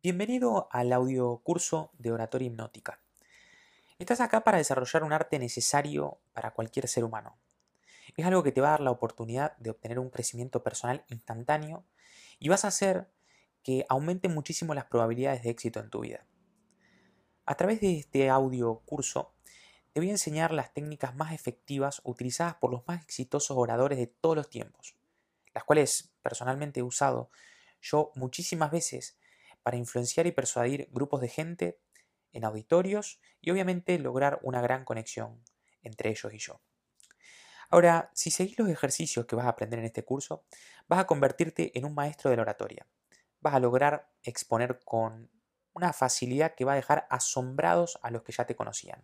Bienvenido al audio curso de oratoria hipnótica. Estás acá para desarrollar un arte necesario para cualquier ser humano. Es algo que te va a dar la oportunidad de obtener un crecimiento personal instantáneo y vas a hacer que aumenten muchísimo las probabilidades de éxito en tu vida. A través de este audio curso te voy a enseñar las técnicas más efectivas utilizadas por los más exitosos oradores de todos los tiempos, las cuales personalmente he usado yo muchísimas veces para influenciar y persuadir grupos de gente en auditorios y obviamente lograr una gran conexión entre ellos y yo. Ahora, si seguís los ejercicios que vas a aprender en este curso, vas a convertirte en un maestro de la oratoria. Vas a lograr exponer con una facilidad que va a dejar asombrados a los que ya te conocían.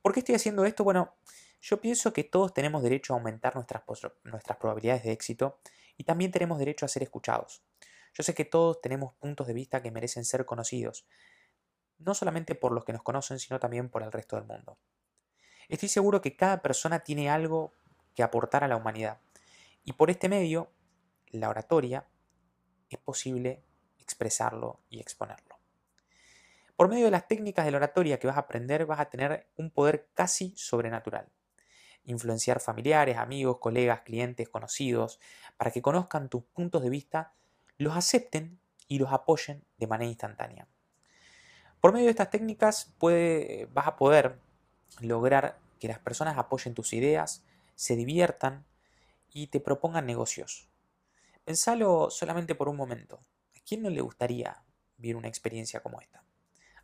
¿Por qué estoy haciendo esto? Bueno, yo pienso que todos tenemos derecho a aumentar nuestras, nuestras probabilidades de éxito y también tenemos derecho a ser escuchados. Yo sé que todos tenemos puntos de vista que merecen ser conocidos, no solamente por los que nos conocen, sino también por el resto del mundo. Estoy seguro que cada persona tiene algo que aportar a la humanidad, y por este medio, la oratoria, es posible expresarlo y exponerlo. Por medio de las técnicas de la oratoria que vas a aprender, vas a tener un poder casi sobrenatural. Influenciar familiares, amigos, colegas, clientes, conocidos, para que conozcan tus puntos de vista los acepten y los apoyen de manera instantánea. Por medio de estas técnicas vas a poder lograr que las personas apoyen tus ideas, se diviertan y te propongan negocios. Pensalo solamente por un momento. ¿A quién no le gustaría vivir una experiencia como esta?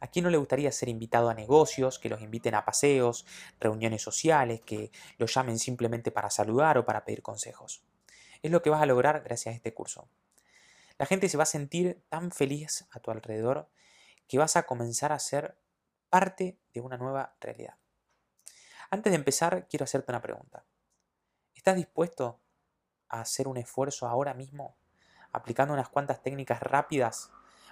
¿A quién no le gustaría ser invitado a negocios, que los inviten a paseos, reuniones sociales, que los llamen simplemente para saludar o para pedir consejos? Es lo que vas a lograr gracias a este curso. La gente se va a sentir tan feliz a tu alrededor que vas a comenzar a ser parte de una nueva realidad. Antes de empezar, quiero hacerte una pregunta. ¿Estás dispuesto a hacer un esfuerzo ahora mismo, aplicando unas cuantas técnicas rápidas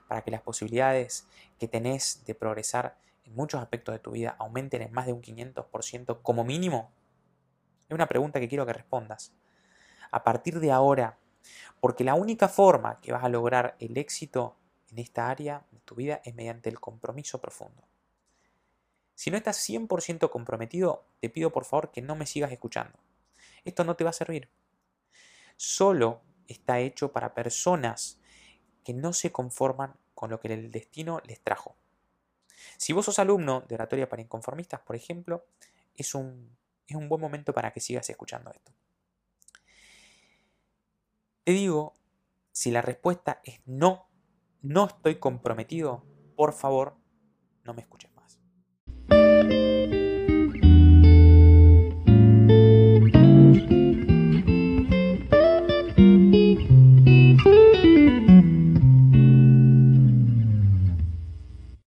para que las posibilidades que tenés de progresar en muchos aspectos de tu vida aumenten en más de un 500% como mínimo? Es una pregunta que quiero que respondas. A partir de ahora, porque la única forma que vas a lograr el éxito en esta área de tu vida es mediante el compromiso profundo. Si no estás 100% comprometido, te pido por favor que no me sigas escuchando. Esto no te va a servir. Solo está hecho para personas que no se conforman con lo que el destino les trajo. Si vos sos alumno de oratoria para inconformistas, por ejemplo, es un, es un buen momento para que sigas escuchando esto. Te digo, si la respuesta es no, no estoy comprometido, por favor, no me escuchen.